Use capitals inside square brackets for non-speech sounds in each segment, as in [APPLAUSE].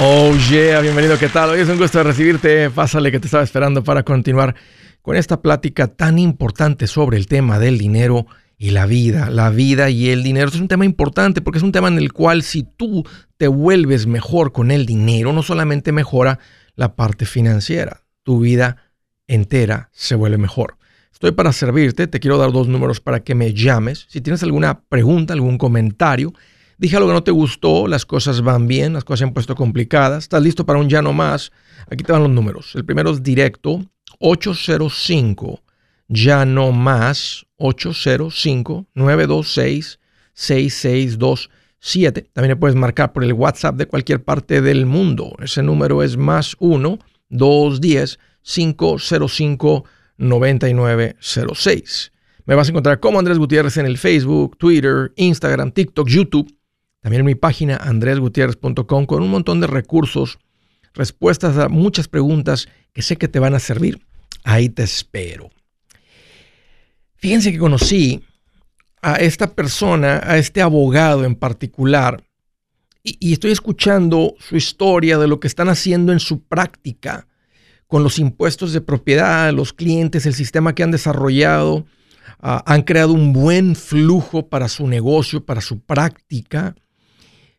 Oh yeah, bienvenido, ¿qué tal? Hoy es un gusto recibirte. Pásale que te estaba esperando para continuar con esta plática tan importante sobre el tema del dinero y la vida. La vida y el dinero. es un tema importante porque es un tema en el cual si tú te vuelves mejor con el dinero, no solamente mejora la parte financiera, tu vida entera se vuelve mejor. Estoy para servirte, te quiero dar dos números para que me llames. Si tienes alguna pregunta, algún comentario, Dije algo que no te gustó, las cosas van bien, las cosas se han puesto complicadas. ¿Estás listo para un ya no más? Aquí te van los números. El primero es directo, 805 ya no más, 805 926 6627. También le puedes marcar por el WhatsApp de cualquier parte del mundo. Ese número es más 1 210 505 9906. Me vas a encontrar como Andrés Gutiérrez en el Facebook, Twitter, Instagram, TikTok, YouTube también en mi página andresgutierrez.com con un montón de recursos, respuestas a muchas preguntas que sé que te van a servir. Ahí te espero. Fíjense que conocí a esta persona, a este abogado en particular, y, estoy escuchando su historia de lo que están haciendo en su práctica con los impuestos de propiedad, los clientes, el sistema que han desarrollado. Uh, han creado un buen flujo para su negocio, para su práctica.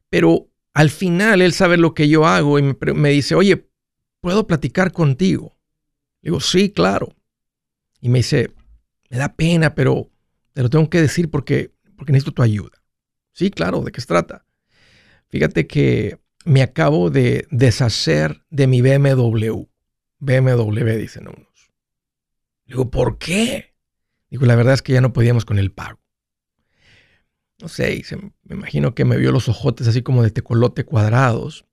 Pero al final él sabe lo que yo hago y me, dice, oye, ¿puedo platicar contigo? Le digo, sí, claro. Y me dice, me da pena, pero te lo tengo que decir porque, porque necesito tu ayuda. Sí, claro, ¿de qué se trata? Fíjate que me acabo de deshacer de mi BMW. BMW, dicen unos. Digo, ¿por qué? Digo, la verdad es que ya no podíamos con el pago no sé, me imagino que me vio los ojotes así como de tecolote cuadrados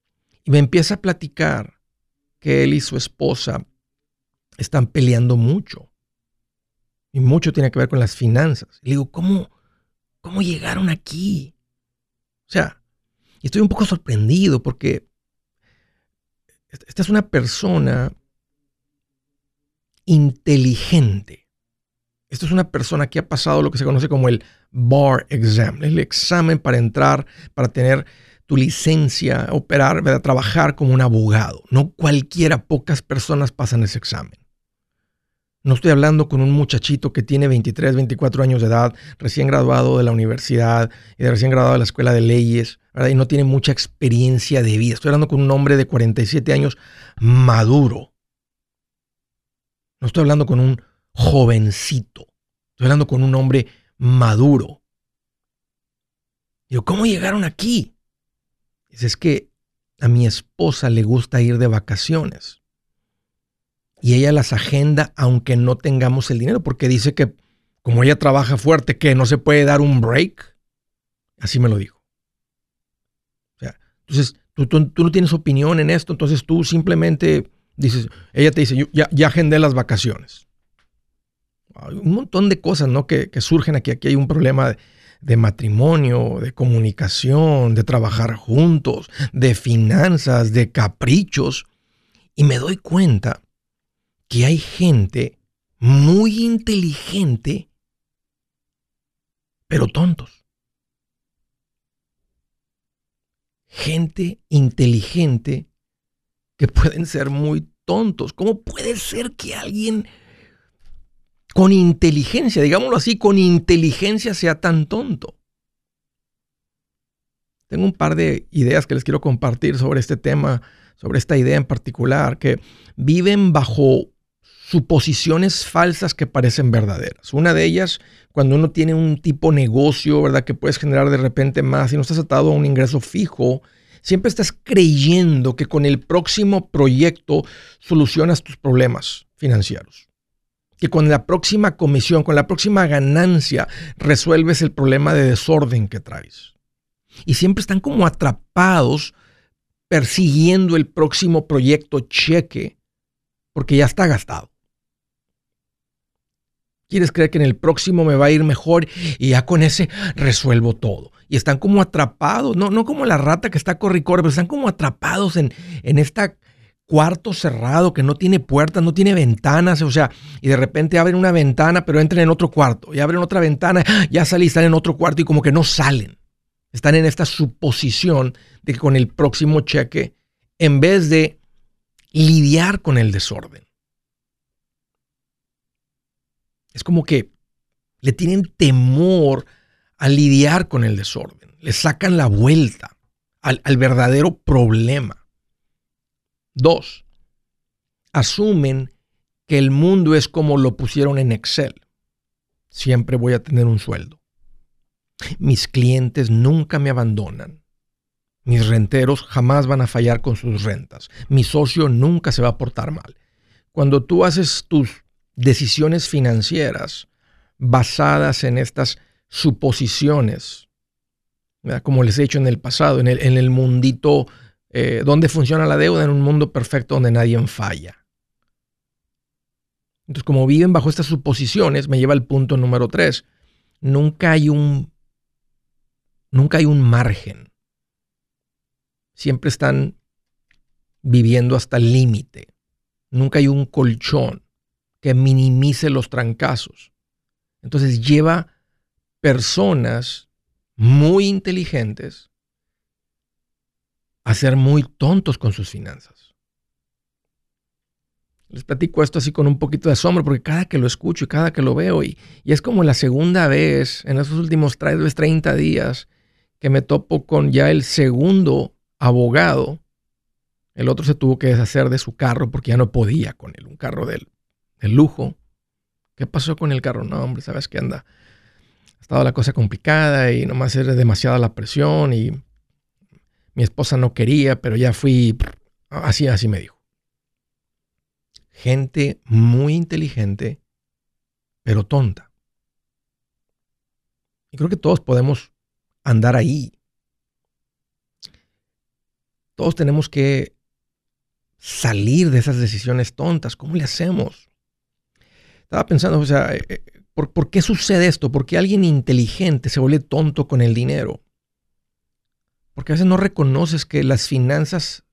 y me empieza a platicar que él y su esposa están peleando mucho. Y mucho tiene que ver con las finanzas. Y le digo, ¿cómo, cómo llegaron aquí? O sea, estoy un poco sorprendido porque esta es una persona inteligente esto es una persona que ha pasado lo que se conoce como el bar exam, el examen para entrar, para tener tu licencia, operar, trabajar como un abogado. No cualquiera, pocas personas pasan ese examen. No estoy hablando con un muchachito que tiene 23, 24 años de edad, recién graduado de la universidad y recién graduado de la escuela de leyes, y no tiene mucha experiencia de vida. Estoy hablando con un hombre de 47 años maduro. No estoy hablando con un jovencito. Estoy hablando con un hombre maduro. Digo, ¿cómo llegaron aquí? Dice, es que a mi esposa le gusta ir de vacaciones. Y ella las agenda aunque no tengamos el dinero, porque dice que como ella trabaja fuerte, que no se puede dar un break. Así me lo dijo. O sea, entonces tú, no tienes opinión en esto, entonces tú simplemente dices, ella te dice, yo ya agendé las vacaciones un montón de cosas ¿no? que, surgen aquí. Aquí hay un problema de, matrimonio, de comunicación, de trabajar juntos, de finanzas, de caprichos. Y me doy cuenta que hay gente muy inteligente, pero tontos. Gente inteligente que pueden ser muy tontos. ¿Cómo puede ser que alguien con inteligencia, digámoslo así, con inteligencia sea tan tonto. Tengo un par de ideas que les quiero compartir sobre este tema, sobre esta idea en particular, que viven bajo suposiciones falsas que parecen verdaderas. Una de ellas, cuando uno tiene un tipo negocio, ¿verdad? Que puedes generar de repente más y no estás atado a un ingreso fijo, siempre estás creyendo que con el próximo proyecto solucionas tus problemas financieros que con la próxima comisión, con la próxima ganancia, resuelves el problema de desorden que traes. Y siempre están como atrapados persiguiendo el próximo proyecto cheque porque ya está gastado. Quieres creer que en el próximo me va a ir mejor y ya con ese resuelvo todo. Y están como atrapados, no, no como la rata que está corre y corre, pero están como atrapados en, en esta cuarto cerrado que no tiene puertas, no tiene ventanas, o sea, y de repente abren una ventana, pero entran en otro cuarto, y abren otra ventana, ya salen están en otro cuarto y como que no salen. Están en esta suposición de que con el próximo cheque en vez de lidiar con el desorden. Es como que le tienen temor a lidiar con el desorden. Le sacan la vuelta al verdadero problema. Dos, asumen que el mundo es como lo pusieron en Excel. Siempre voy a tener un sueldo. Mis clientes nunca me abandonan. Mis renteros jamás van a fallar con sus rentas. Mi socio nunca se va a portar mal. Cuando tú haces tus decisiones financieras basadas en estas suposiciones, como les he dicho en el pasado, en el, en el mundito eh, donde funciona la deuda, en un mundo perfecto donde nadie falla. Entonces, como viven bajo estas suposiciones, me lleva al punto número tres. Nunca hay un, nunca hay un margen. Siempre están viviendo hasta el límite. Nunca hay un colchón que minimice los trancazos. Entonces lleva personas muy inteligentes a ser muy tontos con sus finanzas. Les platico esto así con un poquito de asombro porque cada que lo escucho y cada que lo veo y, es como la segunda vez en esos últimos 30 días que me topo con ya el segundo abogado. El otro se tuvo que deshacer de su carro porque ya no podía con él, un carro del, del lujo. ¿Qué pasó con el carro? No, hombre, sabes que anda. Ha estado la cosa complicada y nomás era demasiada la presión y mi esposa no quería, pero ya fui, así, así me dijo. Gente muy inteligente, pero tonta. Y creo que todos podemos andar ahí. Todos tenemos que salir de esas decisiones tontas. ¿Cómo le hacemos? Estaba pensando, o sea, eh, eh, ¿por, ¿por, qué sucede esto? ¿Por qué alguien inteligente se vuelve tonto con el dinero? Porque a veces no reconoces que las finanzas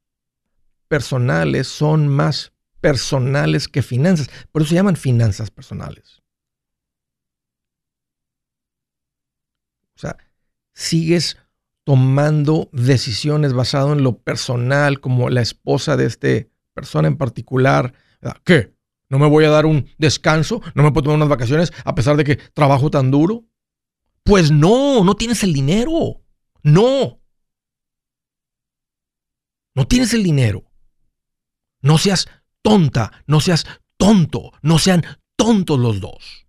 personales son más personales que finanzas. Por eso se llaman finanzas personales. O sea, sigues tomando decisiones basado en lo personal, como la esposa de esta persona en particular. ¿Qué? ¿No me voy a dar un descanso? ¿No me puedo tomar unas vacaciones a pesar de que trabajo tan duro? Pues no, no tienes el dinero. No. No tienes el dinero. No seas tonta, no seas tonto, no sean tontos los dos.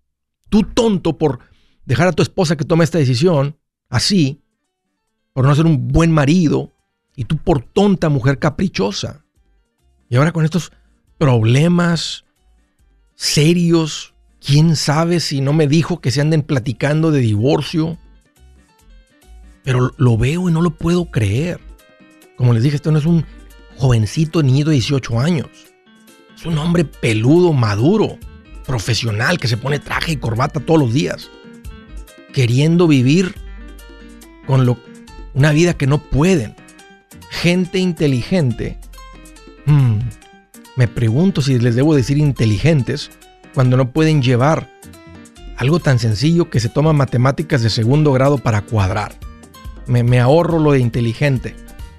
Tú tonto por dejar a tu esposa que tome esta decisión, así, por no ser un buen marido, y tú por tonta mujer caprichosa. Y ahora con estos problemas serios, quién sabe si no me dijo que se anden platicando de divorcio. Pero lo veo y no lo puedo creer. Como les dije, esto no es un jovencito niño de 18 años. Es un hombre peludo, maduro, profesional, que se pone traje y corbata todos los días. Queriendo vivir con lo, una vida que no pueden. Gente inteligente. Hmm, me pregunto si les debo decir inteligentes cuando no pueden llevar algo tan sencillo que se toma matemáticas de segundo grado para cuadrar. Me ahorro lo de inteligente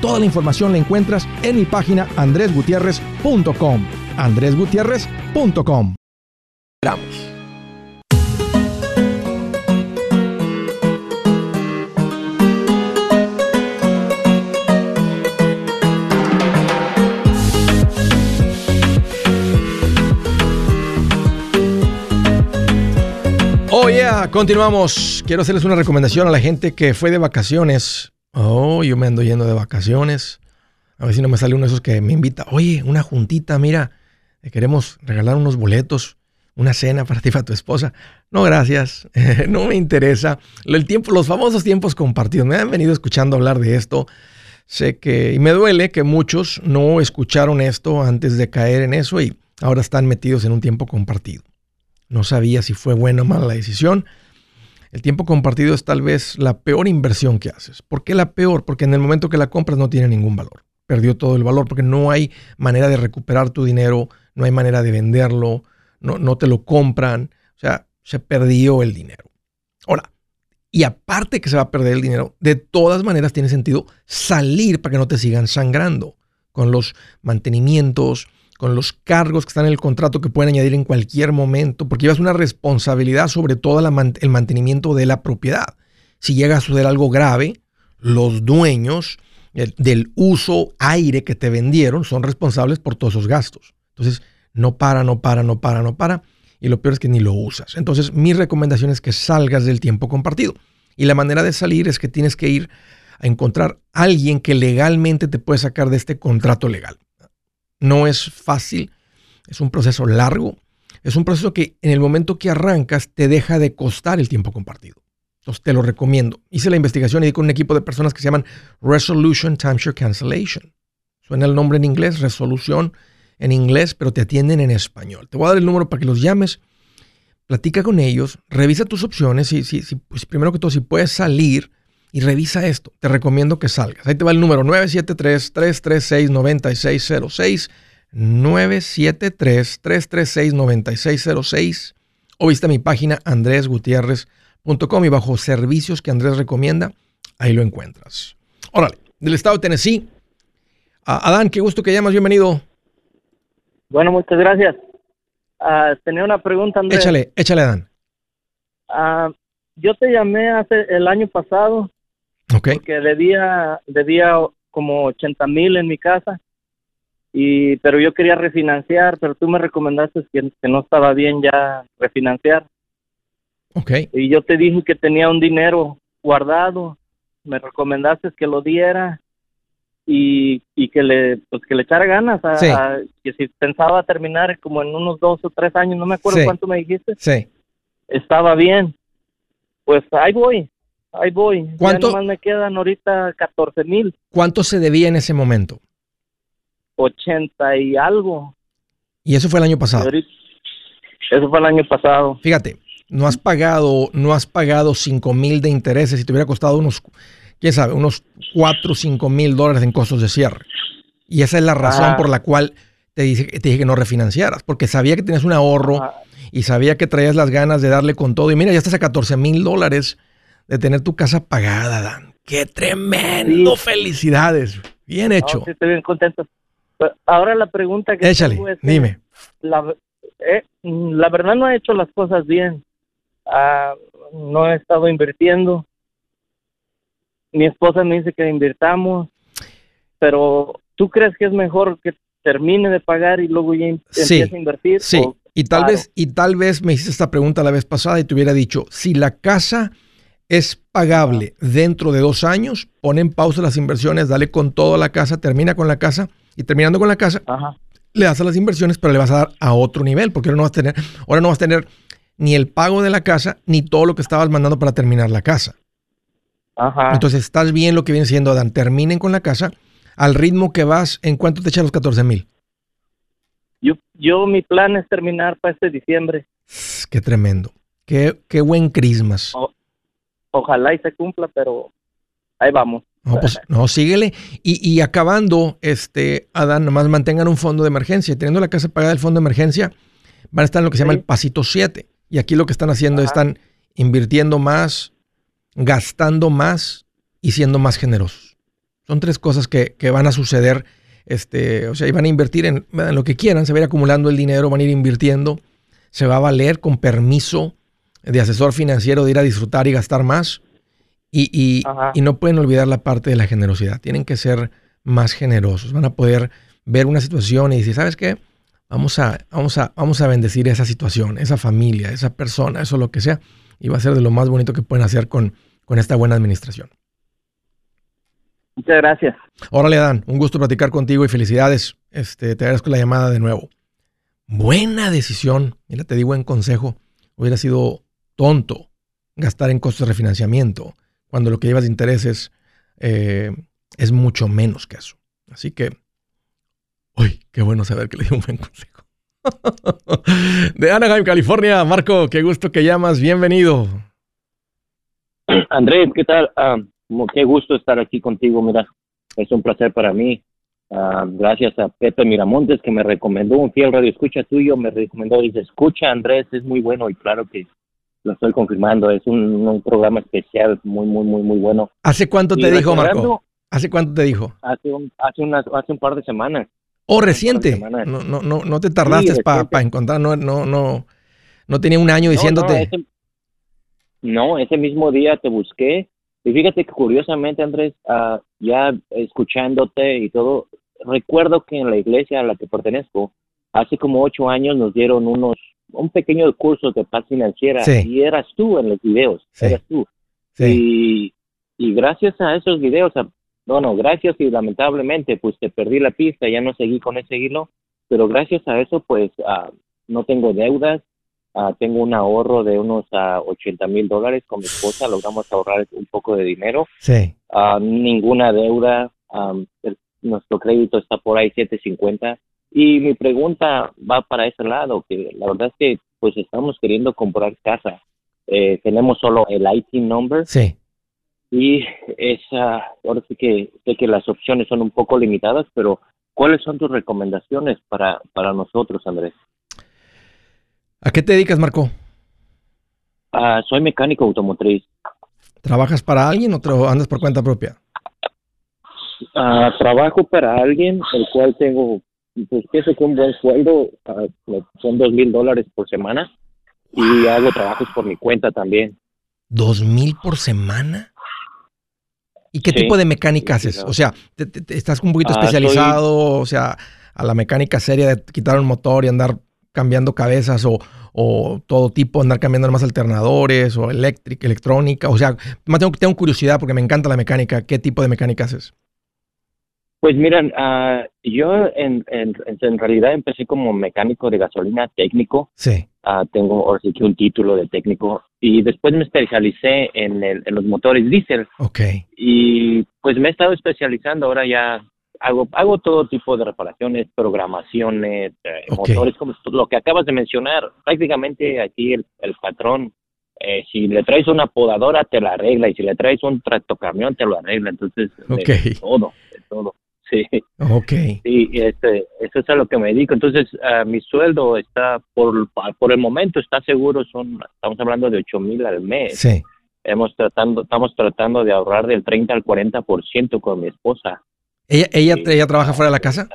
Toda la información la encuentras en mi página andresgutierrez.com. andresgutierrez.com. Oh yeah, continuamos. Quiero hacerles una recomendación a la gente que fue de vacaciones Oh, yo me ando yendo de vacaciones. A ver si no me sale uno de esos que me invita. Oye, una juntita, mira, queremos regalar unos boletos, una cena para ti y para tu esposa. No, gracias. [LAUGHS] no me interesa. El tiempo, los famosos tiempos compartidos. Me han venido escuchando hablar de esto. Sé que, y me duele que muchos no escucharon esto antes de caer en eso y ahora están metidos en un tiempo compartido. No sabía si fue buena o mala la decisión. El tiempo compartido es tal vez la peor inversión que haces. ¿Por qué la peor? Porque en el momento que la compras no tiene ningún valor. Perdió todo el valor porque no hay manera de recuperar tu dinero, no hay manera de venderlo, no, te lo compran. O sea, se perdió el dinero. Ahora, y aparte que se va a perder el dinero, de todas maneras tiene sentido salir para que no te sigan sangrando con los mantenimientos, con los cargos que están en el contrato que pueden añadir en cualquier momento, porque llevas una responsabilidad sobre todo el mantenimiento de la propiedad. Si llega a suceder algo grave, los dueños del uso aire que te vendieron son responsables por todos esos gastos. Entonces, no para, no para, no para, no para. Y lo peor es que ni lo usas. Entonces, mi recomendación es que salgas del tiempo compartido. Y la manera de salir es que tienes que ir a encontrar a alguien que legalmente te puede sacar de este contrato legal. No es fácil, es un proceso largo, es un proceso que en el momento que arrancas te deja de costar el tiempo compartido. Entonces te lo recomiendo. Hice la investigación y di con un equipo de personas que se llaman Resolution Timeshare Cancellation. Suena el nombre en inglés, resolución en inglés, pero te atienden en español. Te voy a dar el número para que los llames, platica con ellos, revisa tus opciones y si, pues primero que todo, si puedes salir y revisa esto. Te recomiendo que salgas. Ahí te va el número 973-336-9606. 973-336-9606. O visita mi página andresgutierrez.com y bajo servicios que Andrés recomienda, ahí lo encuentras. Órale, del estado de Tennessee. Adán, qué gusto que llamas, bienvenido. Bueno, muchas gracias. Ah, tenía una pregunta, Andrés. Échale, échale, Adán. Uh, yo te llamé hace el año pasado porque debía, debía como 80 mil en mi casa, y, pero yo quería refinanciar, pero tú me recomendaste que, no estaba bien ya refinanciar. Okay. Y yo te dije que tenía un dinero guardado, me recomendaste que lo diera y, y que le pues que le echara ganas a, que si pensaba terminar como en unos dos o tres años, no me acuerdo cuánto me dijiste. Sí. Estaba bien. Pues ahí voy ahí voy. ¿Cuánto? Ya me quedan ahorita 14 mil. ¿Cuánto se debía en ese momento? 80 y algo. ¿Y eso fue el año pasado? Eso fue el año pasado. Fíjate, no has pagado, no has pagado 5 mil de intereses y te hubiera costado unos, quién sabe, unos 4 o 5 mil dólares en costos de cierre. Y esa es la razón por la cual te dije, te dije que no refinanciaras, porque sabía que tenías un ahorro y sabía que traías las ganas de darle con todo. Y mira, ya estás a 14 mil dólares de tener tu casa pagada, Dan. ¡Qué tremendo! ¡Felicidades! Bien hecho. sí, estoy bien contento. Pues, ahora la pregunta que Échale, tengo es, dime. La, eh, la, verdad no he hecho las cosas bien. Ah, no he estado invirtiendo. Mi esposa me dice que invirtamos, pero ¿tú crees que es mejor que termine de pagar y luego ya empiece a invertir? Sí, Y tal vez, y tal vez me hiciste esta pregunta la vez pasada y te hubiera dicho, si la casa es pagable dentro de dos años, pon en pausa las inversiones, dale con todo a la casa, termina con la casa y terminando con la casa, le das a las inversiones, pero le vas a dar a otro nivel, porque ahora no vas a tener, ahora no vas a tener ni el pago de la casa, ni todo lo que estabas mandando para terminar la casa. Ajá. Entonces estás bien lo que viene siendo, Dan. Terminen con la casa al ritmo que vas. ¿En cuánto te echan los 14 mil? Yo, yo, mi plan es terminar para este diciembre. Qué tremendo. Qué, qué buen Christmas. Ojalá y se cumpla, pero ahí vamos. No, pues no, síguele. Y, y, acabando, este, Adán, nomás mantengan un fondo de emergencia. Teniendo la casa pagada del fondo de emergencia, van a estar en lo que se llama el pasito 7. Y aquí lo que están haciendo es están invirtiendo más, gastando más y siendo más generosos. Son tres cosas que, van a suceder. Este, o sea, y van a invertir en, lo que quieran, se va a ir acumulando el dinero, van a ir invirtiendo, se va a valer con permiso de asesor financiero de ir a disfrutar y gastar más. Y, y, y, no pueden olvidar la parte de la generosidad. Tienen que ser más generosos. Van a poder ver una situación y decir, ¿sabes qué? Vamos a, vamos a, vamos a bendecir esa situación, esa familia, esa persona, eso lo que sea. Y va a ser de lo más bonito que pueden hacer con, con esta buena administración. Muchas gracias. Órale, Dan, un gusto platicar contigo y felicidades. Este, te agradezco la llamada de nuevo. Buena decisión. Mira, te digo en consejo. Hubiera sido tonto gastar en costos de refinanciamiento cuando lo que llevas de intereses eh, es mucho menos que eso. Así que Uy, qué bueno saber que le di un buen consejo. [LAUGHS] de Anaheim, California. Marco, qué gusto que llamas. Bienvenido. Andrés, ¿qué tal? Ah, qué gusto estar aquí contigo. Mira, es un placer para mí. Ah, gracias a Pepe Miramontes que me recomendó un fiel radio escucha tuyo, me recomendó y dice, escucha Andrés, es muy bueno y claro que lo estoy confirmando, es un, programa especial muy, muy, muy, muy bueno. ¿Hace cuánto te dijo Marco? ¿Hace cuánto te dijo? Hace un, hace, hace un par de semanas. ¿O reciente? No, no, no, no te tardaste para encontrar, no, no, no, no tenía un año diciéndote. No, ese, mismo día te busqué. Y fíjate que curiosamente, Andrés, uh, ya escuchándote y todo, recuerdo que en la iglesia a la que pertenezco, hace como ocho años nos dieron unos, un pequeño curso de paz financiera y eras tú en los videos, eras tú. Y, y gracias a esos videos, no, no, gracias y lamentablemente pues te perdí la pista, ya no seguí con ese hilo, pero gracias a eso pues uh, no tengo deudas, uh, tengo un ahorro de unos uh, 80 mil dólares con mi esposa, logramos ahorrar un poco de dinero, sí. ninguna deuda, nuestro crédito está por ahí 750 y mi pregunta va para ese lado, que la verdad es que pues estamos queriendo comprar casa, eh, tenemos solo el IT number. Sí y esa, ahora sí que sé que las opciones son un poco limitadas, pero ¿cuáles son tus recomendaciones para, para nosotros, Andrés? ¿A qué te dedicas, Marco? Ah, soy mecánico automotriz. ¿Trabajas para alguien o andas por cuenta propia? Ah, trabajo para alguien, el cual tengo, pues pienso que un buen sueldo, ah, son dos mil dólares por semana y hago trabajos por mi cuenta también. ¿Dos mil por semana? ¿Y qué tipo de mecánica haces? O sea, ¿estás un poquito ah, especializado? O sea, a la mecánica seria de quitar un motor y andar cambiando cabezas o, todo tipo, andar cambiando más alternadores o eléctrica, electrónica. O sea, más tengo, tengo curiosidad porque me encanta la mecánica. ¿Qué tipo de mecánica haces? Pues miren, uh, yo en, en, en, realidad empecé como mecánico de gasolina técnico. Sí. Uh, tengo ahora sí que un título de técnico y después me especialicé en, el, en los motores diésel. Ok. Y pues me he estado especializando, ahora ya hago, hago todo tipo de reparaciones, programaciones, eh, motores, como lo que acabas de mencionar. Prácticamente aquí el, el patrón eh, si le traes una podadora te la arregla y si le traes un tractocamión te lo arregla entonces todo de todo Sí. Ok. Sí, este, eso es a lo que me dedico. Entonces, uh, mi sueldo está, por, por el momento, está seguro, son, estamos hablando de 8 mil al mes. Sí. Hemos tratando, estamos tratando de ahorrar del 30 al 40% con mi esposa. ¿Ella, ella, ella trabaja fuera de la casa?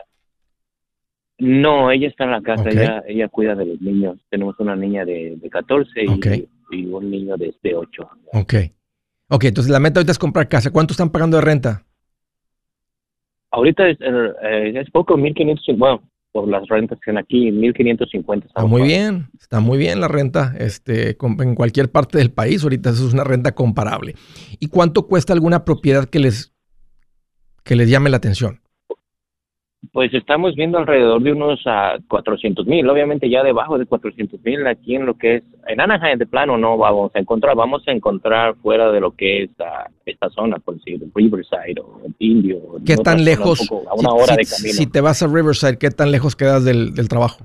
No, ella está en la casa, ella, ella cuida de los niños. Tenemos una niña de, de 14 y, y, un niño de, de 8. Ok. Ok, entonces la meta ahorita es comprar casa. ¿Cuánto están pagando de renta? Ahorita es, eh, es poco, 1500, bueno, por las rentas que están aquí, 1550. Está muy bien, está muy bien la renta este, en cualquier parte del país. Ahorita eso es una renta comparable. ¿Y cuánto cuesta alguna propiedad que les, que les llame la atención? Pues estamos viendo alrededor de unos a 400 mil, obviamente ya debajo de 400 mil aquí en lo que es, en Anaheim de plano no vamos a encontrar, vamos a encontrar fuera de lo que es esta zona, por decir, Riverside o Indio. ¿Qué tan lejos, a una hora de camino. si te vas a Riverside, qué tan lejos quedas del, trabajo?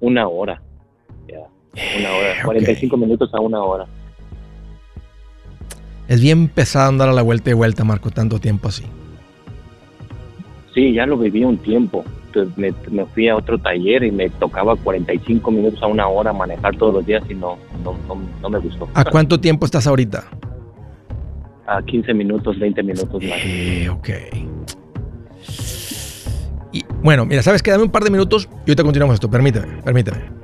Una hora, ya, una hora, 45 minutos a una hora. Es bien pesado andar a la vuelta y vuelta, Marco, tanto tiempo así. Sí, ya lo viví un tiempo. me, me, fui a otro taller y me tocaba 45 minutos a una hora manejar todos los días y no, no, no, me gustó. ¿A cuánto tiempo estás ahorita? A 15 minutos, 20 minutos más. Eh, ok. Y, bueno, mira, ¿sabes qué? Dame un par de minutos y ahorita continuamos esto. Permíteme, permíteme.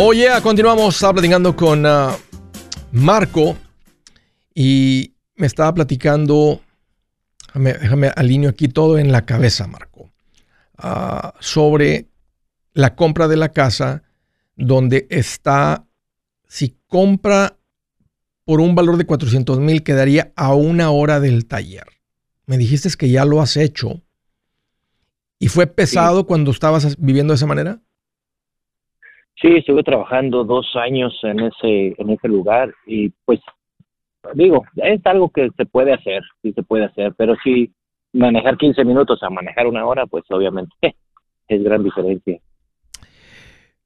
Oye, continuamos. Estaba platicando con ah, Marco y me estaba platicando. Déjame, déjame alineo aquí todo en la cabeza, Marco. Ah, sobre la compra de la casa, donde está. Si compra por un valor de 400 mil, quedaría a una hora del taller. Me dijiste que ya lo has hecho. ¿Y fue pesado cuando estabas viviendo de esa manera? Sí, estuve trabajando dos años en ese, en ese lugar y pues digo, es algo que se puede hacer, sí se puede hacer, pero si manejar 15 minutos a manejar una hora, pues obviamente [LAUGHS] es gran diferencia.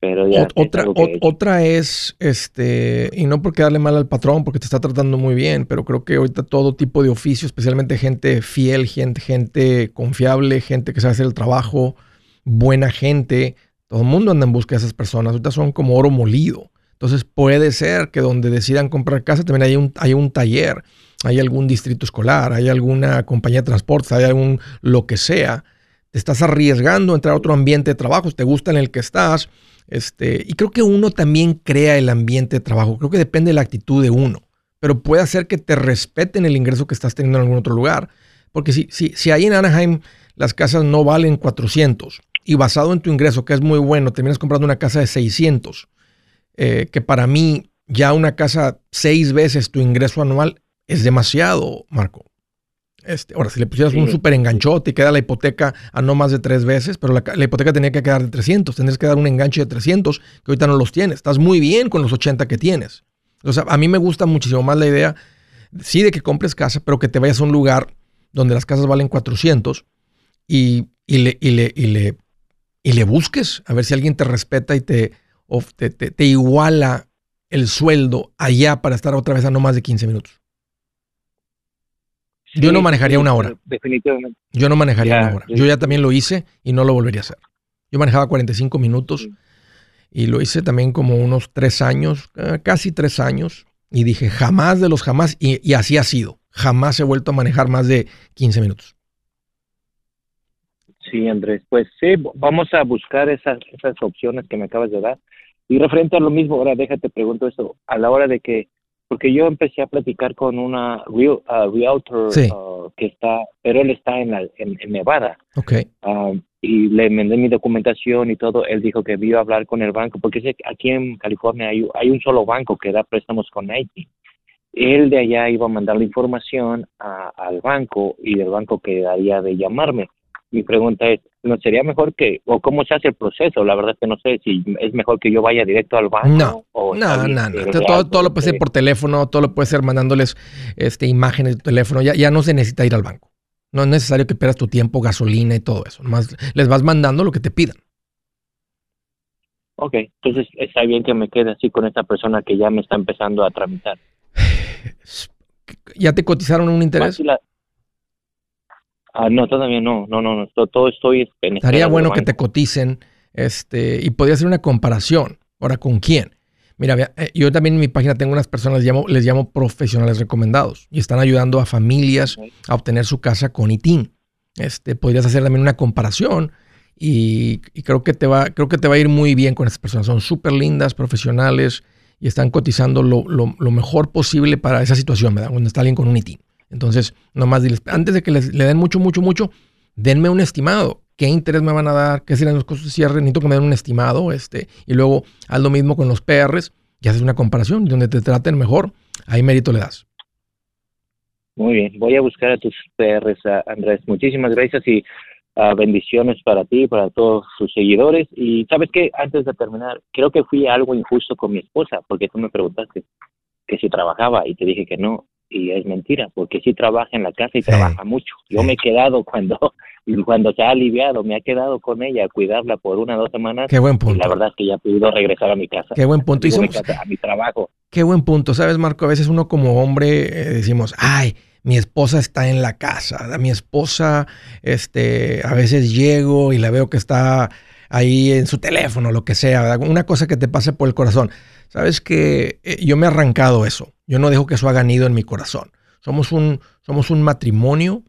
Pero ya otra, otra es, este, y no porque darle mal al patrón, porque te está tratando muy bien, pero creo que ahorita todo tipo de oficio, especialmente gente fiel, gente, gente confiable, gente que sabe hacer el trabajo, buena gente, todo el mundo anda en busca de esas personas. Ahorita son como oro molido. Entonces puede ser que donde decidan comprar casa también hay un, hay un taller, hay algún distrito escolar, hay alguna compañía de transporte, hay algún lo que sea. Te estás arriesgando a entrar a otro ambiente de trabajo, te gusta en el que estás. Este, y creo que uno también crea el ambiente de trabajo. Creo que depende de la actitud de uno. Pero puede hacer que te respeten el ingreso que estás teniendo en algún otro lugar. Porque si, si, si ahí en Anaheim las casas no valen 400 y basado en tu ingreso, que es muy bueno, terminas comprando una casa de 600, eh, que para mí ya una casa seis veces tu ingreso anual es demasiado, Marco. Este, ahora, si le pusieras un súper enganchote y queda la hipoteca a no más de tres veces, pero la, hipoteca tenía que quedar de 300, tendrías que dar un enganche de 300 que ahorita no los tienes. Estás muy bien con los 80 que tienes. O sea, a mí me gusta muchísimo más la idea, sí, de que compres casa, pero que te vayas a un lugar donde las casas valen 400 y, le, y, le, y le y le busques a ver si alguien te respeta y te, te, iguala el sueldo allá para estar otra vez a no más de 15 minutos. Yo no manejaría una hora. Definitivamente. Yo no manejaría una hora. Yo ya también lo hice y no lo volvería a hacer. Yo manejaba 45 minutos y lo hice también como unos tres años, eh, casi tres años. Y dije, jamás de los jamás, y, y así ha sido. Jamás he vuelto a manejar más de 15 minutos. Sí, Andrés, pues sí, vamos a buscar esas, esas opciones que me acabas de dar. Y referente a lo mismo, ahora déjate pregunto esto, a la hora de que porque yo empecé a platicar con una real, uh, realtor uh, que está, pero él está en, la, en, Nevada. Okay. Um, y le mandé mi documentación y todo. Él dijo que iba a hablar con el banco, porque aquí en California hay, hay un solo banco que da préstamos con Nike. Él de allá iba a mandar la información al banco y el banco quedaría de llamarme mi pregunta es, ¿no sería mejor que, o cómo se hace el proceso? La verdad es que no sé si es mejor que yo vaya directo al banco. No, o no, no, no. Todo, todo, lo puede ser por teléfono, todo lo puede ser mandándoles este, imágenes de teléfono. Ya, ya no se necesita ir al banco. No es necesario que pierdas tu tiempo, gasolina y todo eso. Más les vas mandando lo que te pidan. Ok, entonces está bien que me quede así con esta persona que ya me está empezando a tramitar. [SIGHS] ¿Ya te cotizaron un interés? Ah, no, todavía no, no, no, no, todo, estoy en Estaría bueno que te coticen este, y podría hacer una comparación. Ahora, ¿con quién? Mira, eh, yo también en mi página tengo unas personas, les llamo, les llamo profesionales recomendados y están ayudando a familias a obtener su casa con ITIN. Este, podrías hacer también una comparación y, creo, que te va, creo que te va a ir muy bien con estas personas. Son súper lindas, profesionales y están cotizando lo, lo, lo, mejor posible para esa situación, ¿verdad? Cuando está alguien con un ITIN. Entonces, nomás diles, antes de que les, le den mucho, mucho, mucho, denme un estimado. ¿Qué interés me van a dar? ¿Qué serán los costos de cierre? Necesito que me den un estimado. Este, y luego haz lo mismo con los PRs y haces una comparación donde te traten mejor. Ahí mérito le das. Muy bien, voy a buscar a tus PRs, Andrés. Muchísimas gracias y ah, bendiciones para ti, para todos sus seguidores. Y sabes qué, antes de terminar, creo que fui algo injusto con mi esposa, porque tú me preguntaste que si trabajaba y te dije que no y es mentira, porque sí trabaja en la casa y trabaja mucho. Yo me he quedado cuando, [LAUGHS] cuando se ha aliviado, me ha quedado con ella a cuidarla por una o dos semanas. Qué buen punto. Y la verdad es que ya he podido regresar a mi casa. Qué buen punto. Y a mi trabajo. Qué buen punto. Sabes, Marco, a veces uno como hombre eh, decimos, ay, mi esposa está en la casa. Mi esposa, este, a veces llego y la veo que está ahí en su teléfono, lo que sea. Una cosa que te pase por el corazón. Sabes que eh, yo me he arrancado eso. Yo no dejo que eso haga nido en mi corazón. Somos un, somos un matrimonio.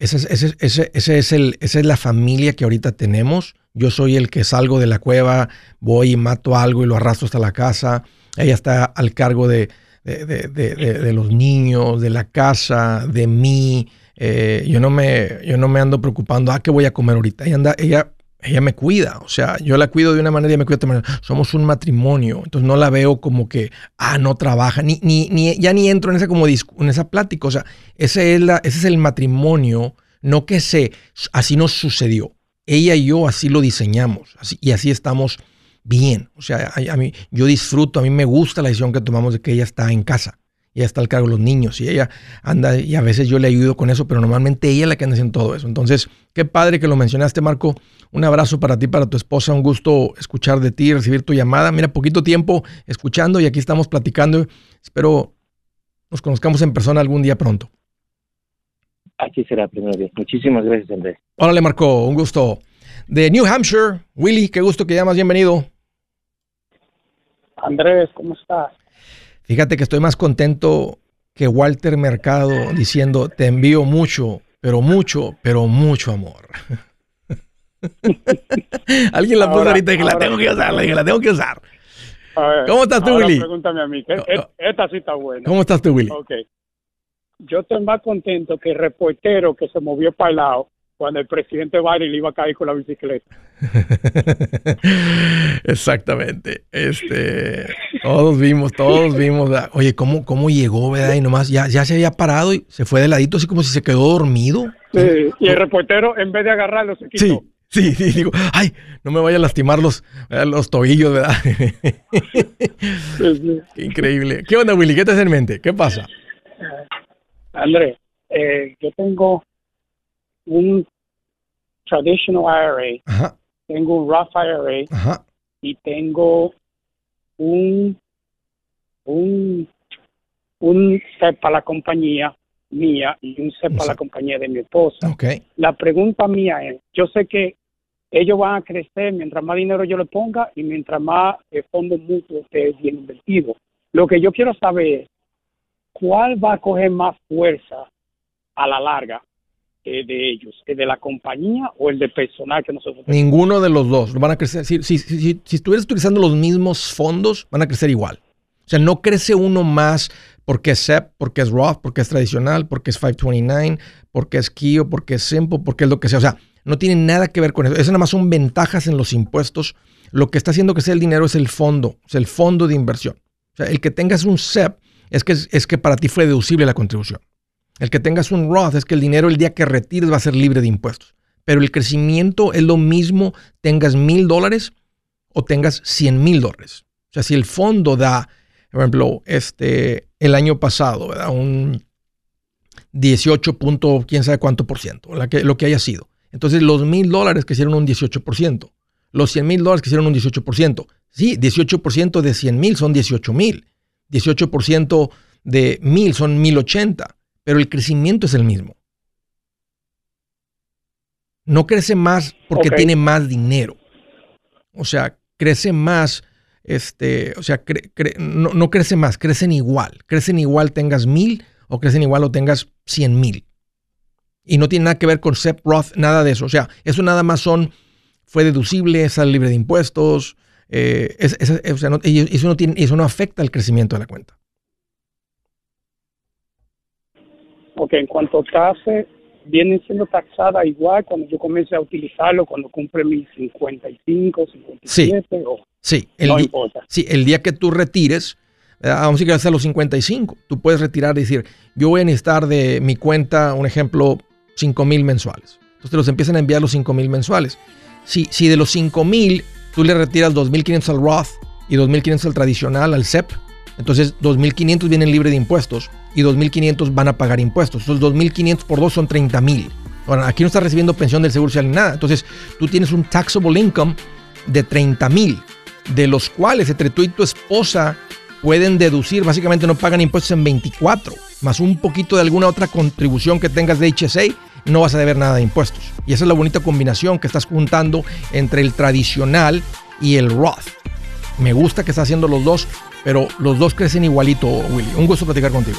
Ese, ese, ese, ese es el, esa es la familia que ahorita tenemos. Yo soy el que salgo de la cueva, voy y mato algo y lo arrastro hasta la casa. Ella está al cargo de, de, de, de los niños, de la casa, de mí. Eh, yo, no me, yo no me ando preocupando, ah, ¿qué voy a comer ahorita? Ella, anda, ella ella me cuida, o sea, yo la cuido de una manera y me cuida de otra manera. Somos un matrimonio, entonces no la veo como que, ah, no trabaja, ni, ni, ni ya ni entro en esa, como en esa plática, o sea, ese es, la, ese es el matrimonio, no que se, así nos sucedió. Ella y yo así lo diseñamos así, y así estamos bien. O sea, a, mí, yo disfruto, a mí me gusta la decisión que tomamos de que ella está en casa ella está al cargo de los niños y ella anda y a veces yo le ayudo con eso, pero normalmente ella es la que anda haciendo todo eso. Entonces, qué padre que lo mencionaste, Marco. Un abrazo para ti, para tu esposa. Un gusto escuchar de ti, recibir tu llamada. Mira, poquito tiempo escuchando y aquí estamos platicando. Espero nos conozcamos en persona algún día pronto. Aquí será primero día. Muchísimas gracias, Andrés. Órale, Marco, un gusto. De New Hampshire, Willy, qué gusto que llamas, bienvenido. Andrés, ¿cómo estás? Fíjate que estoy más contento que Walter Mercado diciendo, te envío mucho, pero mucho, pero mucho amor. [LAUGHS] Alguien la puso ahorita y dije, la tengo que usar, dije, la tengo que usar. ¿Cómo estás tú, Willy? Pregúntame a mí, esta sí está buena. ¿Cómo estás tú, Willy? Ok. Yo estoy más contento que el reportero que se movió para el lado cuando el presidente Biden le iba a caer con la bicicleta. [LAUGHS] Exactamente. Este, todos vimos, todos vimos. Oye, ¿cómo, cómo llegó, verdad? Y nomás ya, ya se había parado y se fue de ladito, así como si se quedó dormido. Sí, y el reportero, en vez de agarrarlo, se quitó. Sí. Sí, sí, digo, ay, no me vaya a lastimar los, los tobillos, ¿verdad? [LAUGHS] increíble. ¿Qué onda, Willy? ¿Qué te hace en mente? ¿Qué pasa? Andrés, eh, yo tengo un traditional IRA, tengo un Roth IRA y tengo un un un set para la compañía mía y un set para la compañía de mi esposa. Okay. La pregunta mía es, yo sé que ellos van a crecer mientras más dinero yo le ponga y mientras más el fondo mutuo esté bien invertido. Lo que yo quiero saber es cuál va a coger más fuerza a la larga, de ellos, el de la compañía o el de personal que nosotros Ninguno de los dos van a crecer. Si, si, si, si, estuvieras utilizando los mismos fondos, van a crecer igual. O sea, no crece uno más porque es SEP, porque es Roth, porque es tradicional, porque es 529, porque es KIO, porque es Simple, porque es lo que sea. O sea, no tiene nada que ver con eso. Eso nada más son ventajas en los impuestos. Lo que está haciendo que sea el dinero es el fondo, es el fondo de inversión. O sea, el que tengas un SEP es que, es que para ti fue deducible la contribución. El que tengas un Roth es que el dinero el día que retires va a ser libre de impuestos. Pero el crecimiento es lo mismo tengas mil dólares o tengas cien mil dólares. O sea, si el fondo da, por ejemplo, este, el año pasado, ¿verdad? un 18 punto, quién sabe cuánto por ciento, lo que haya sido. Entonces los mil dólares que hicieron un 18%, los 100 mil dólares que hicieron un 18%. Sí, 18% de 100 mil son 18 mil, 18% de mil son 1080, pero el crecimiento es el mismo. No crece más porque tiene más dinero. O sea, crece más, este, o sea, no, no, crece más, crecen igual. Crecen igual tengas mil o crecen igual o tengas cien mil. Y no tiene nada que ver con SEP Roth, nada de eso. O sea, eso nada más son, fue deducible, sale libre de impuestos. Eh, o sea, eso, no tiene, eso no afecta el crecimiento de la cuenta. Ok, en cuanto a tasa, viene siendo taxada igual cuando yo comience a utilizarlo, cuando cumple mis 55, 57 sí, o sí, el no importa. Sí, el día que tú retires, vamos a decir a los 55, tú puedes retirar y decir, yo voy a necesitar de mi cuenta, un ejemplo, 5 mil mensuales. Entonces te los empiezan a enviar los 5 mil mensuales. Si, si de los 5 mil tú le retiras 2.500 al Roth y 2.500 al tradicional, al SEP, entonces 2.500 vienen libre de impuestos y 2.500 van a pagar impuestos. Entonces 2.500 por dos son 30.000. Ahora, aquí no estás recibiendo pensión del seguro social ni nada. Entonces tú tienes un taxable income de 30.000, de los cuales entre tú y tu esposa pueden deducir, básicamente no pagan impuestos en 24, más un poquito de alguna otra contribución que tengas de HSA, no vas a deber nada de impuestos. Y esa es la bonita combinación que estás juntando entre el tradicional y el Roth. Me gusta que estás haciendo los dos, pero los dos crecen igualito, Willy. Un gusto platicar contigo.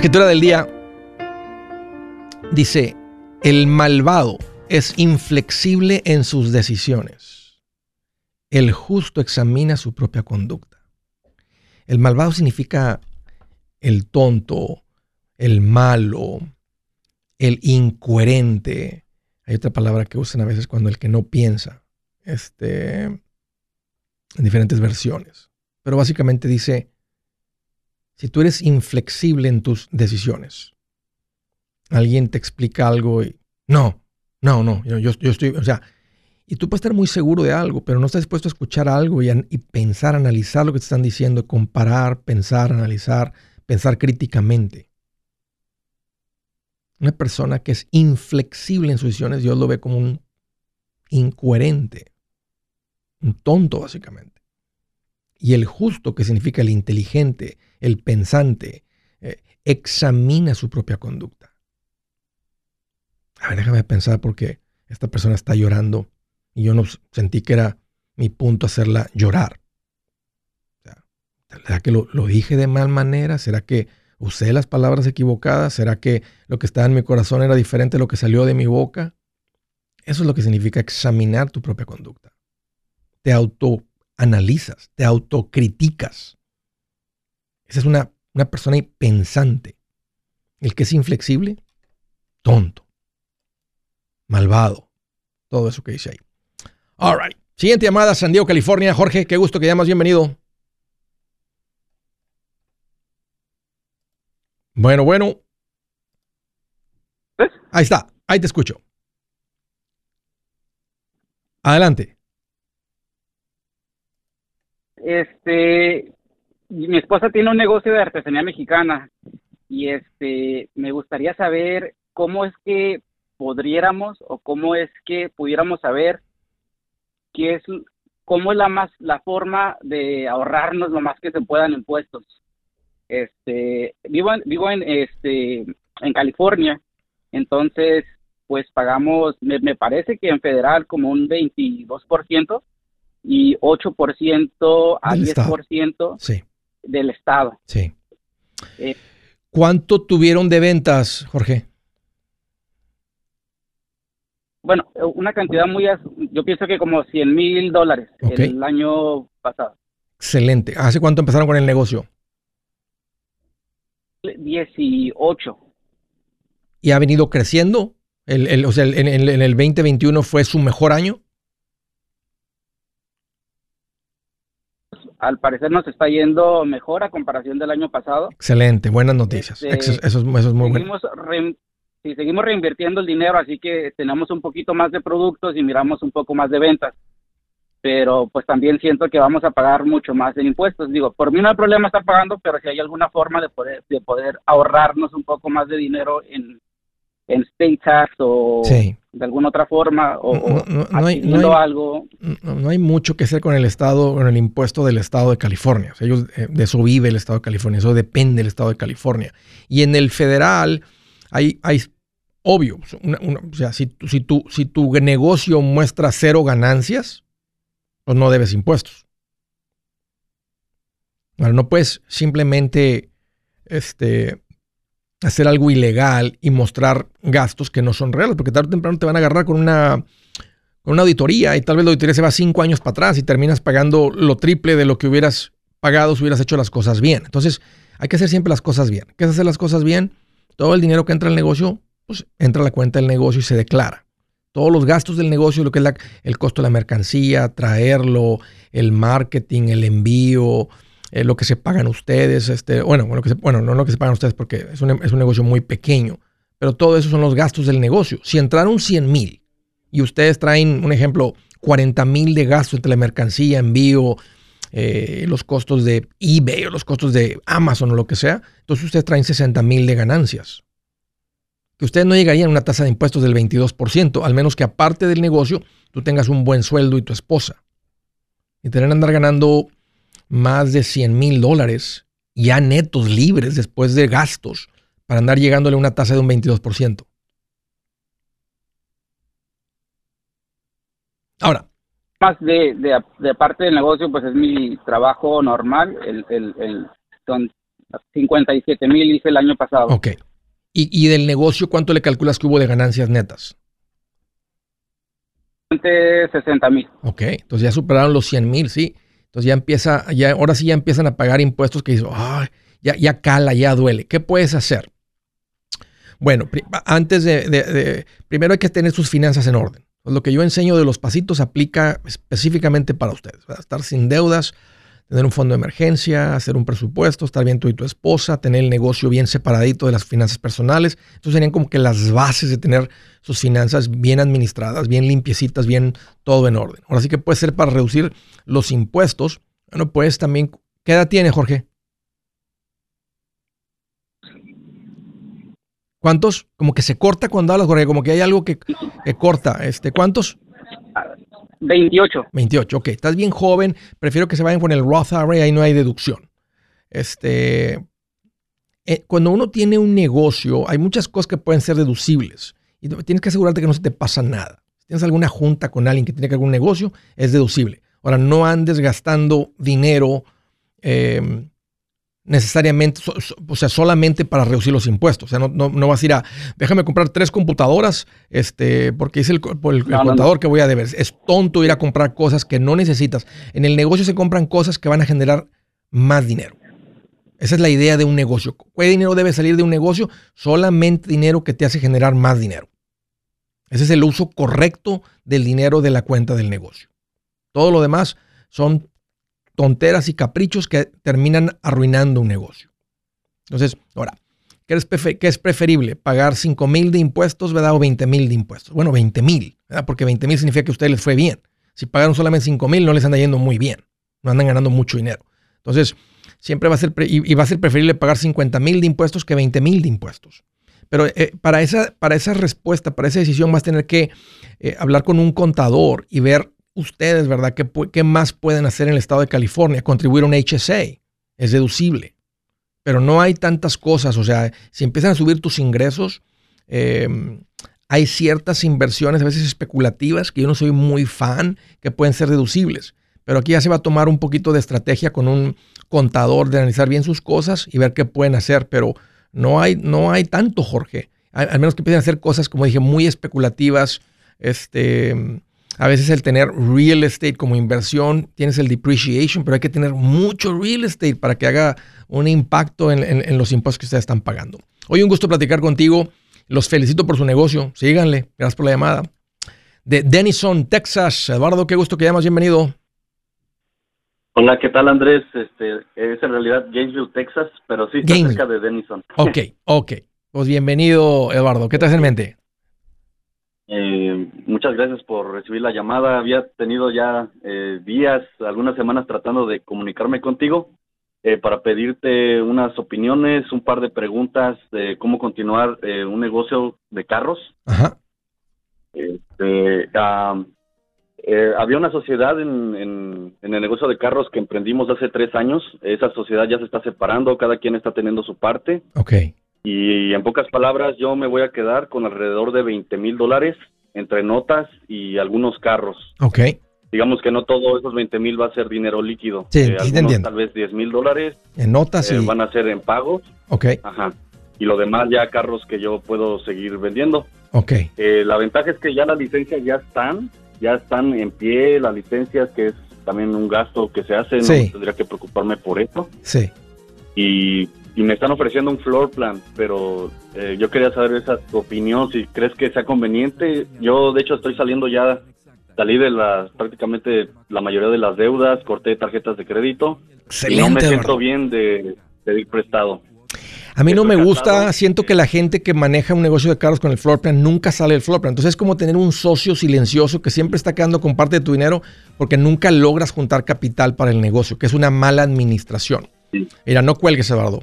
escritura del día dice, el malvado es inflexible en sus decisiones. El justo examina su propia conducta. El malvado significa el tonto, el malo, el incoherente. Hay otra palabra que usan a veces cuando el que no piensa. Este, en diferentes versiones. Pero básicamente dice si tú eres inflexible en tus decisiones, alguien te explica algo y no, no, no, yo, yo, estoy, o sea, y tú puedes estar muy seguro de algo, pero no estás dispuesto a escuchar algo y, y pensar, analizar lo que te están diciendo, comparar, pensar, analizar, pensar críticamente. Una persona que es inflexible en sus decisiones, Dios lo ve como un incoherente, un tonto básicamente. Y el justo, que significa el inteligente, el pensante, eh, examina su propia conducta. A ver, déjame pensar porque esta persona está llorando y yo no sentí que era mi punto hacerla llorar. ¿Será que lo, lo dije de mal manera? ¿Será que usé las palabras equivocadas? ¿Será que lo que estaba en mi corazón era diferente de lo que salió de mi boca? Eso es lo que significa examinar tu propia conducta. Te autoanalizas, te autocriticas. Esa es una, una persona pensante. El que es inflexible, tonto, malvado. Todo eso que dice ahí. All right. Siguiente llamada, San Diego, California. Jorge, qué gusto que llamas. Bienvenido. Bueno, bueno. Ahí está. Ahí te escucho. Adelante. Este, mi esposa tiene un negocio de artesanía mexicana y este, me gustaría saber cómo es que podríamos o cómo es que pudiéramos saber qué es cómo es la más la forma de ahorrarnos lo más que se puedan impuestos. Este, vivo vivo en este en California, entonces pues pagamos me, me parece que en federal como un 22% y 8% a 10% sí. del estado. Sí. Eh, ¿Cuánto tuvieron de ventas, Jorge? Bueno, una cantidad muy, yo pienso que como 100 mil dólares el año pasado. Excelente. ¿Hace cuánto empezaron con el negocio? 18. ¿Y ha venido creciendo? El, o sea, en, en el 2021 fue su mejor año. Al parecer nos está yendo mejor a comparación del año pasado. Excelente, buenas noticias. Este, eso, es, muy bueno. sí, seguimos reinvirtiendo el dinero, así que tenemos un poquito más de productos y miramos un poco más de ventas. Pero pues también siento que vamos a pagar mucho más en impuestos. Digo, por mí no hay problema estar pagando, pero si hay alguna forma de poder, de poder ahorrarnos un poco más de dinero en, en state tax o de alguna otra forma o, no, hay, algo. No, hay mucho que hacer con el Estado, con el impuesto del Estado de California. ellos, eh, de eso vive el Estado de California, eso depende del Estado de California. Y en el federal hay, hay obvio, o sea, si, si, tu, si tu negocio muestra cero ganancias, pues no debes impuestos. Bueno, no puedes simplemente este, hacer algo ilegal y mostrar gastos que no son reales, porque tarde o temprano te van a agarrar con una, con una auditoría y tal vez la auditoría se va cinco años para atrás y terminas pagando lo triple de lo que hubieras pagado si hubieras hecho las cosas bien. Entonces, hay que hacer siempre las cosas bien. ¿Qué es hacer las cosas bien? Todo el dinero que entra al negocio, pues entra a la cuenta del negocio y se declara. Todos los gastos del negocio, lo que es el costo de la mercancía, traerlo, el marketing, el envío, eh, lo que se pagan ustedes, este, bueno, lo que bueno, no lo que se pagan ustedes porque es un, es un negocio muy pequeño, pero todo eso son los gastos del negocio. Si entraron 100 mil y ustedes traen, un ejemplo, 40 mil de gastos entre la mercancía, envío, eh, los costos de eBay o los costos de Amazon o lo que sea, entonces ustedes traen 60 mil de ganancias. Que ustedes no llegarían a una tasa de impuestos del 22%, al menos que aparte del negocio tú tengas un buen sueldo y tu esposa. Y tener que andar ganando más de 100 mil dólares ya netos libres después de gastos para andar llegándole a una tasa de un 22%. Ahora. Más de, de, parte del negocio, pues es mi trabajo normal. El, el, son 57 mil hice el año pasado. Ok. ¿Y, ¿Y del negocio cuánto le calculas que hubo de ganancias netas? 60 mil. Ok, entonces ya superaron los 100 mil, sí. Entonces ya empieza, ya, ahora sí ya empiezan a pagar impuestos que dicen, ya, ya cala, ya duele. ¿Qué puedes hacer? Bueno, antes de, primero hay que tener sus finanzas en orden. Lo que yo enseño de los pasitos aplica específicamente para ustedes. Estar sin deudas, tener un fondo de emergencia, hacer un presupuesto, estar bien tú y tu esposa, tener el negocio bien separadito de las finanzas personales. Entonces serían como que las bases de tener sus finanzas bien administradas, bien limpiecitas, bien todo en orden. Ahora sí que puede ser para reducir los impuestos. Bueno, pues también, ¿qué edad tiene Jorge? ¿Cuántos? Como que se corta cuando hablas, Jorge, como que hay algo que, que corta. Este, ¿Cuántos? 28. 28, ok. Estás bien joven. Prefiero que se vayan con el Roth IRA, ahí no hay deducción. Este, eh, cuando uno tiene un negocio, hay muchas cosas que pueden ser deducibles. Y tienes que asegurarte que no se te pasa nada. Si tienes alguna junta con alguien que tiene algún negocio, es deducible. Ahora, no andes gastando dinero. Em, necesariamente, o sea, solamente para reducir los impuestos. O sea, no, no, vas a ir a, déjame comprar tres computadoras, este, porque es el, el, contador que voy a deber. Es tonto ir a comprar cosas que no necesitas. En el negocio se compran cosas que van a generar más dinero. Esa es la idea de un negocio. ¿Qué dinero debe salir de un negocio? Solamente dinero que te hace generar más dinero. Ese es el uso correcto del dinero de la cuenta del negocio. Todo lo demás son tonteras y caprichos que terminan arruinando un negocio. Entonces, ahora, ¿qué es, preferible? ¿Pagar 5 mil de impuestos ¿verdad? o 20 mil de impuestos? Bueno, 20 mil, porque 20 mil significa que a ustedes les fue bien. Si pagaron solamente 5 mil, no les anda yendo muy bien, no andan ganando mucho dinero. Entonces, siempre va a ser, y va a ser preferible pagar 50 mil de impuestos que 20 mil de impuestos. Pero eh, para, esa, para esa respuesta, para esa decisión, vas a tener que eh, hablar con un contador y ver ustedes, ¿verdad? ¿Qué, ¿Qué, más pueden hacer en el estado de California? Contribuir a un HSA. Es deducible. Pero no hay tantas cosas. O sea, si empiezan a subir tus ingresos, em, hay ciertas inversiones, a veces especulativas, que yo no soy muy fan, que pueden ser deducibles. Pero aquí ya se va a tomar un poquito de estrategia con un contador de analizar bien sus cosas y ver qué pueden hacer. Pero no hay, no hay tanto, Jorge. Al, menos que empiecen a hacer cosas, como dije, muy especulativas. Este, a veces el tener real estate como inversión, tienes el depreciation, pero hay que tener mucho real estate para que haga un impacto en, los impuestos que ustedes están pagando. Hoy un gusto platicar contigo. Los felicito por su negocio. Síganle. Gracias por la llamada. De Denison, Texas. Eduardo, qué gusto que llamas. Bienvenido. Hola, ¿qué tal Andrés? Este, es en realidad Gainesville, Texas, pero sí está cerca de Denison. Ok, ok. Pues bienvenido, Eduardo. ¿Qué te hace en mente? Eh, muchas gracias por recibir la llamada. Había tenido ya eh, días, algunas semanas tratando de comunicarme contigo eh, para pedirte unas opiniones, un par de preguntas de cómo continuar un negocio de carros. Ajá. Este, había una sociedad en, en, en, el negocio de carros que emprendimos hace tres años. Esa sociedad ya se está separando, cada quien está teniendo su parte. Ok. Y en pocas palabras, yo me voy a quedar con alrededor de 20 mil dólares entre notas y algunos carros. Ok. Digamos que no todo esos 20 mil va a ser dinero líquido. Sí, eh, entiendo. Tal vez 10 mil dólares. En notas eh, Van a ser en pagos. Ok. Ajá. Y lo demás ya carros que yo puedo seguir vendiendo. Ok. Eh, la ventaja es que ya las licencias ya están, ya están en pie, las licencias, que es también un gasto que se hace, no tendría que preocuparme por eso. Sí. Y y me están ofreciendo un floor plan, pero eh, yo quería saber esa tu opinión, si crees que sea conveniente. Yo, de hecho, estoy saliendo ya, salí de las prácticamente la mayoría de las deudas, corté tarjetas de crédito. Excelente. Y no me siento bien de pedir prestado. A mí no me gusta, siento que la gente que maneja un negocio de carros con el floor plan nunca sale del floor plan. Entonces es como tener un socio silencioso que siempre está quedando con parte de tu dinero porque nunca logras juntar capital para el negocio, que es una mala administración. Mira, no cuelgues, Eduardo.